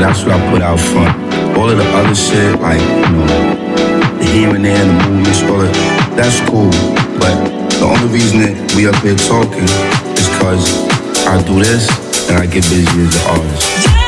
so that's what I put out front. All of the other shit, like, you know, the here and there, the movements, all of that's cool. But the only reason that we up here talking is cause I do this and I get busy as an artist.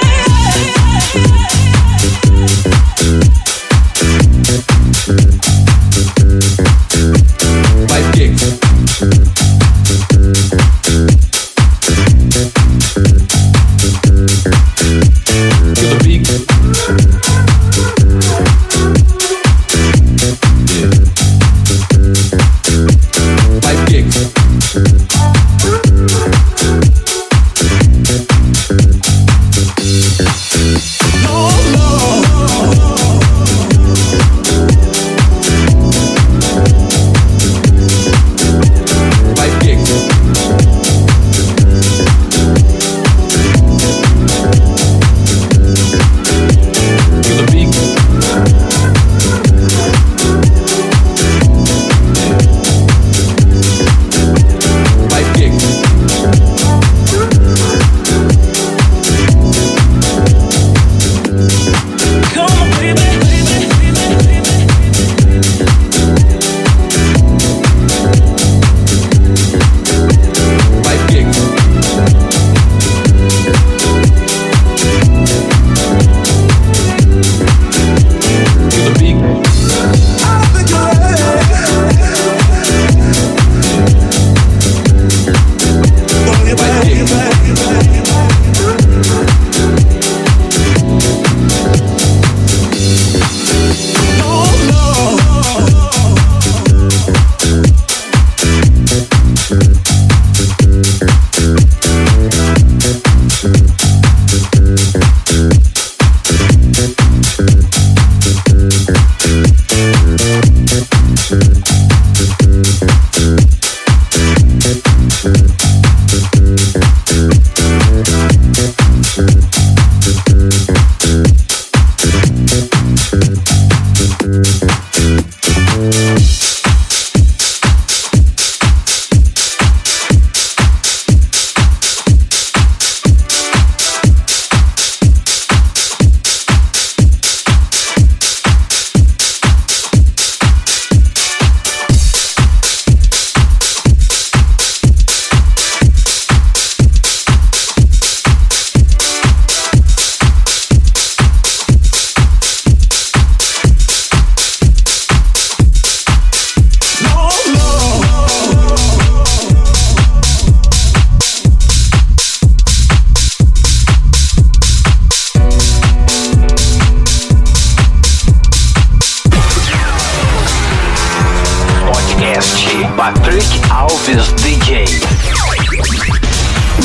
Podcast by Patrick Alves DJ.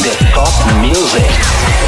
The Top Music.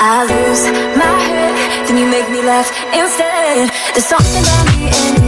I lose my head, then you make me laugh instead. There's something about me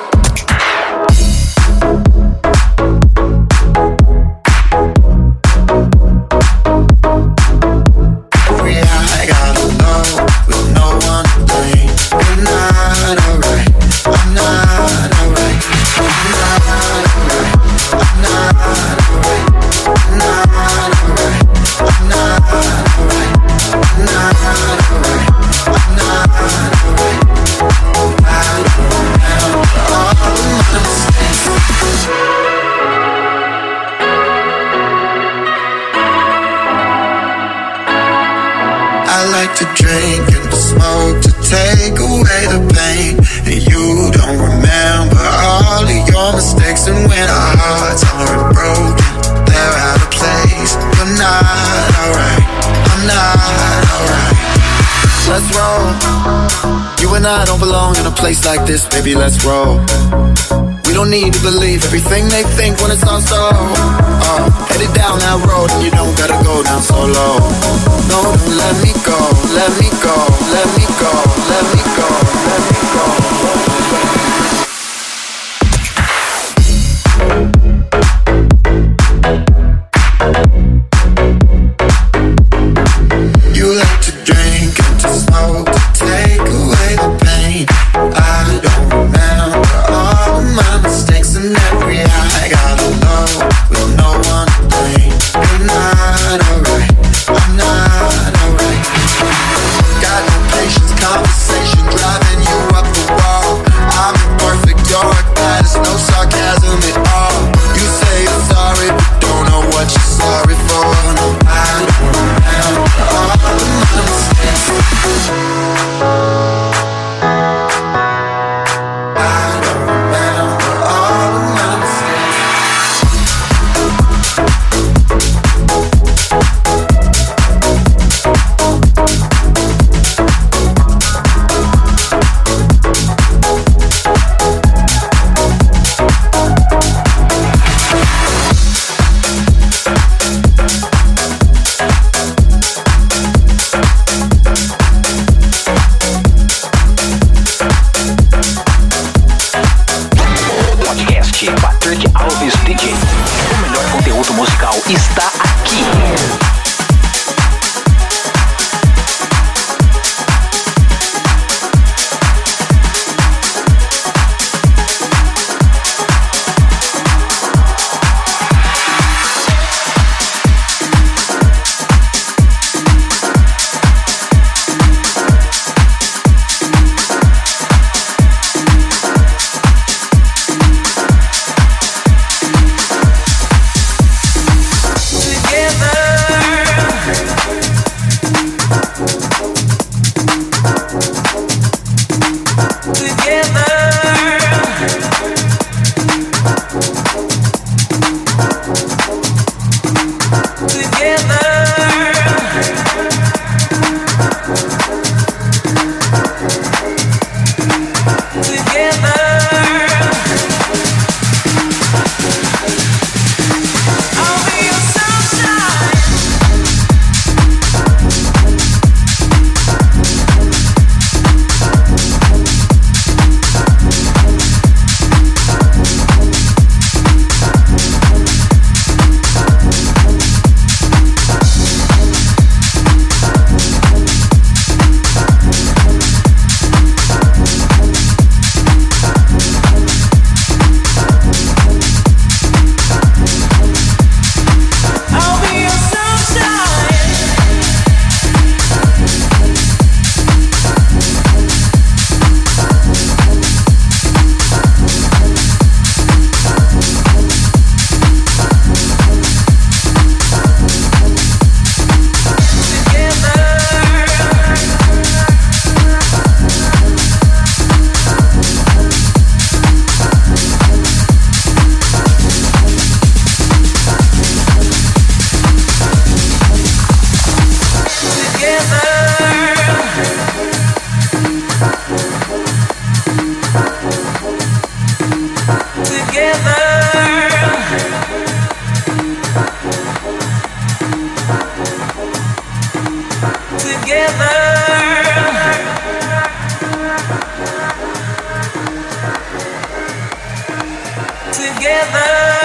place like this, baby, let's roll. We don't need to believe everything they think when it's on so. Uh, headed down that road and you don't gotta go down so low. No, don't let me go, let me go, let me together. Together.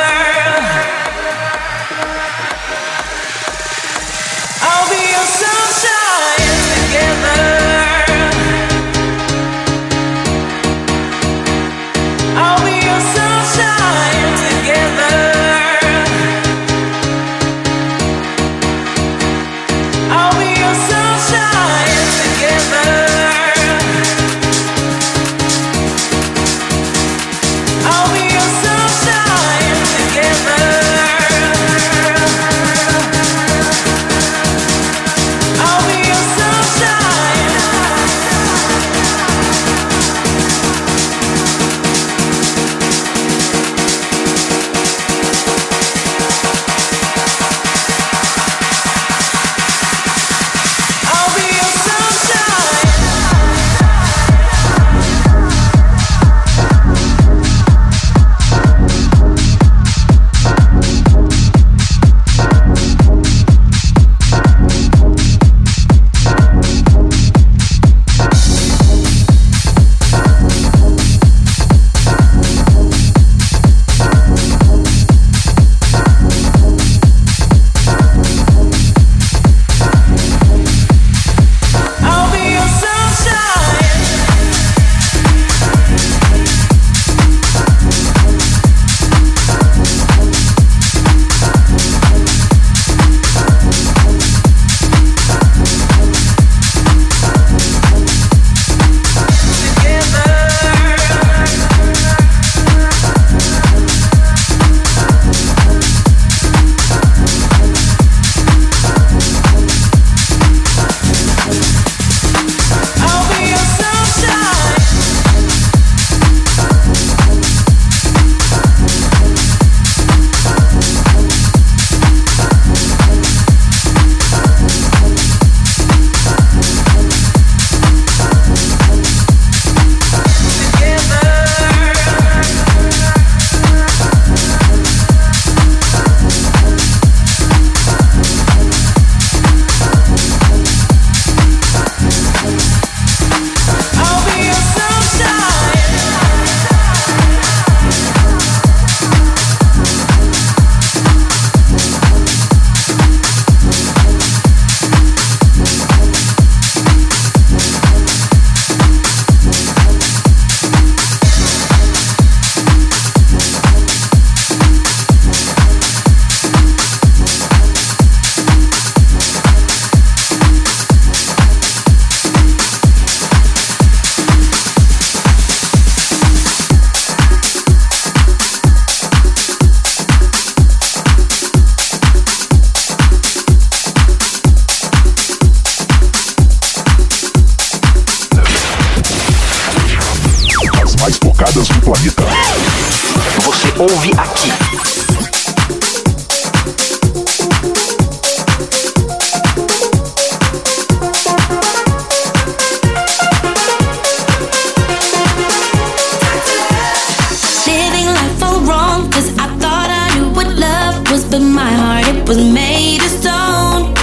heart, it was made of stone.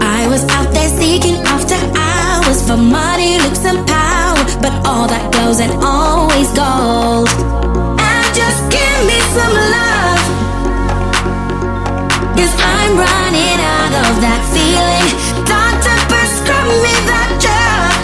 I was out there seeking after hours for money, looks, and power. But all that glows and always gold. And just give me some love. Cause I'm running out of that feeling. Doctor, prescribe me that drug.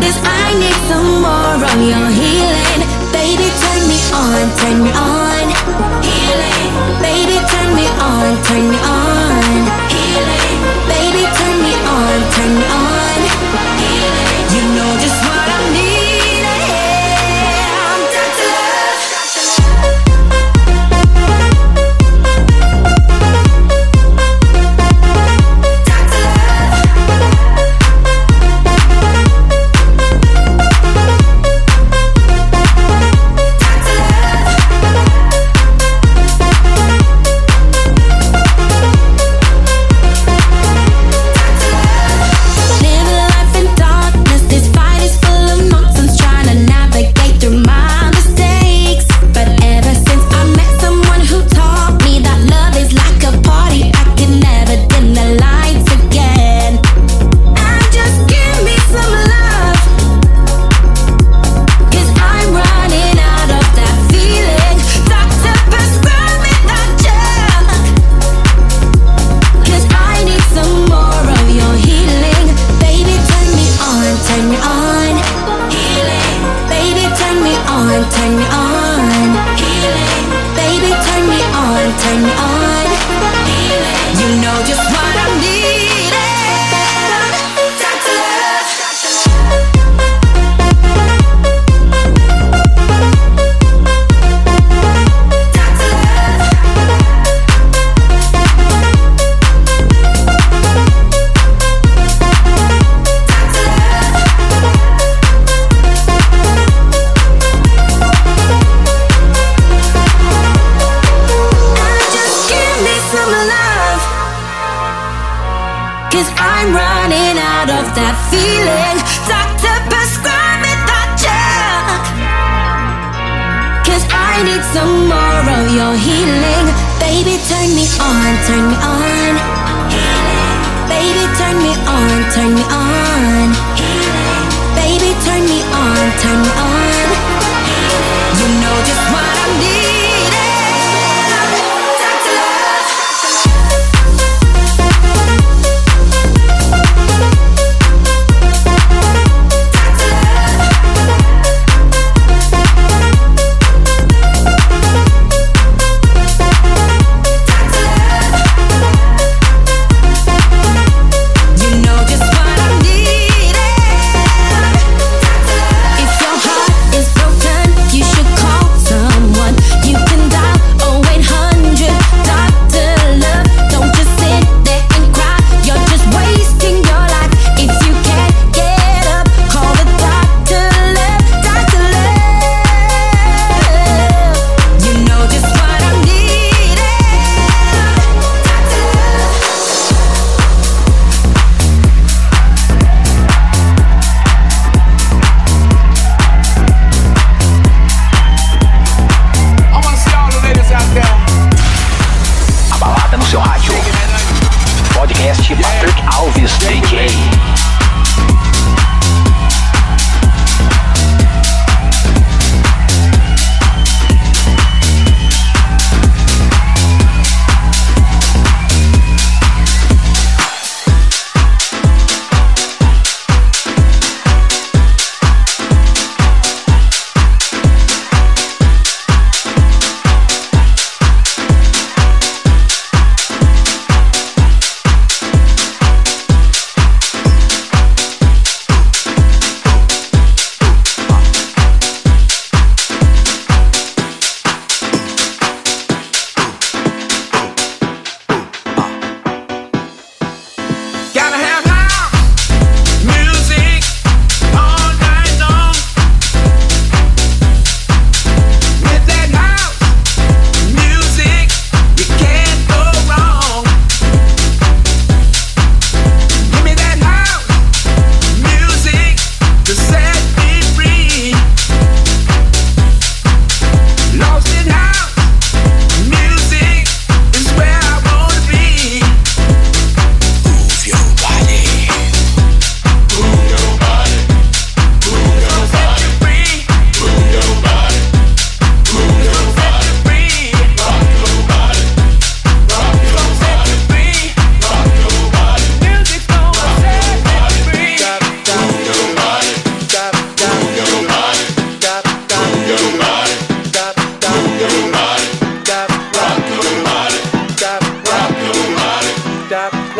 Cause I need some more of your healing. Baby, turn me on, turn me on. Healing, baby, turn me on, turn me on. Healing, baby, turn me on, turn me on.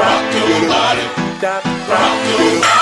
rock your body, rock your body.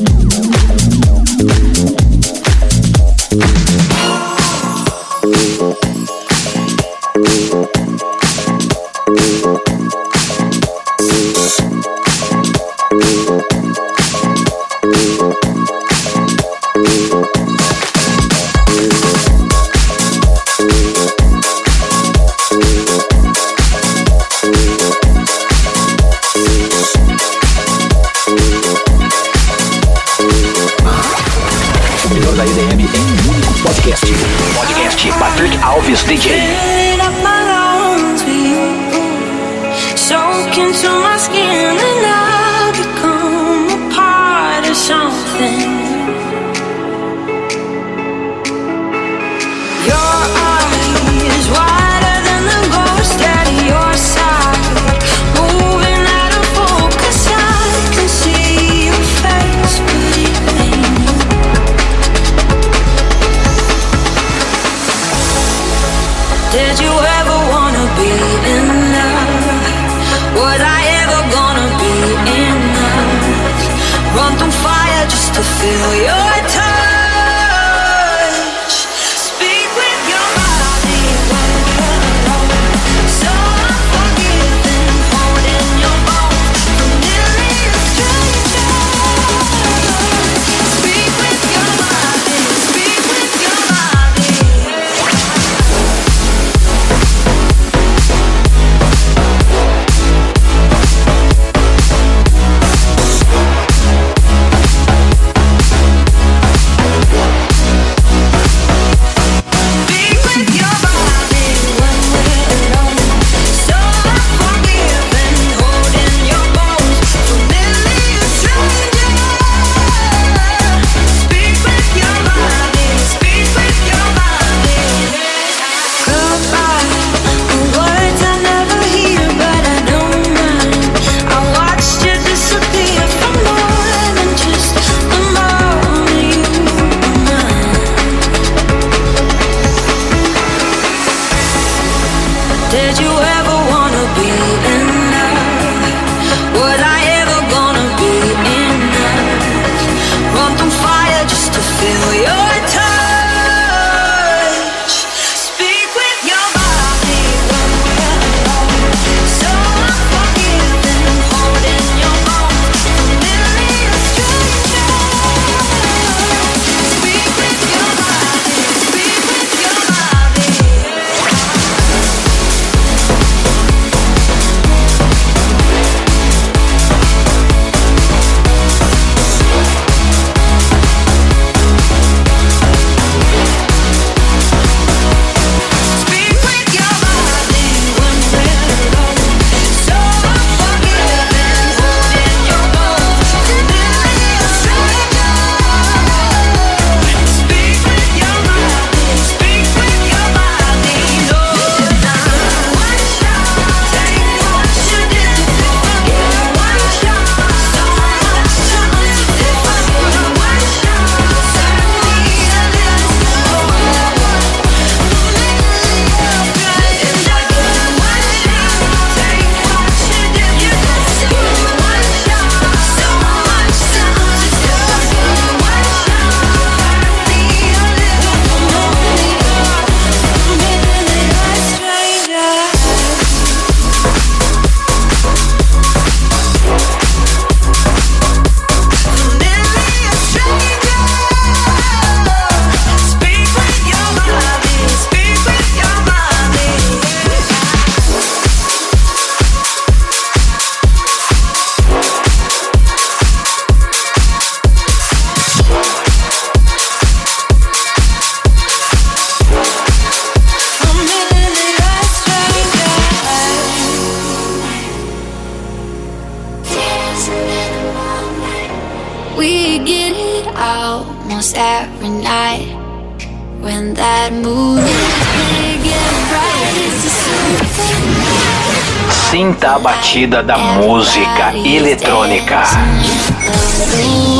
batida da música eletrônica.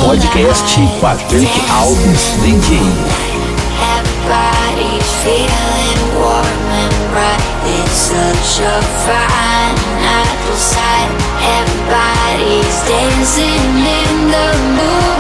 Podcast Patrick Alves DJ. Everybody's feeling warm and bright. It's such a fine night outside. Everybody's dancing in the moonlight.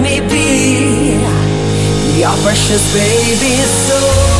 me be. your precious, baby, so.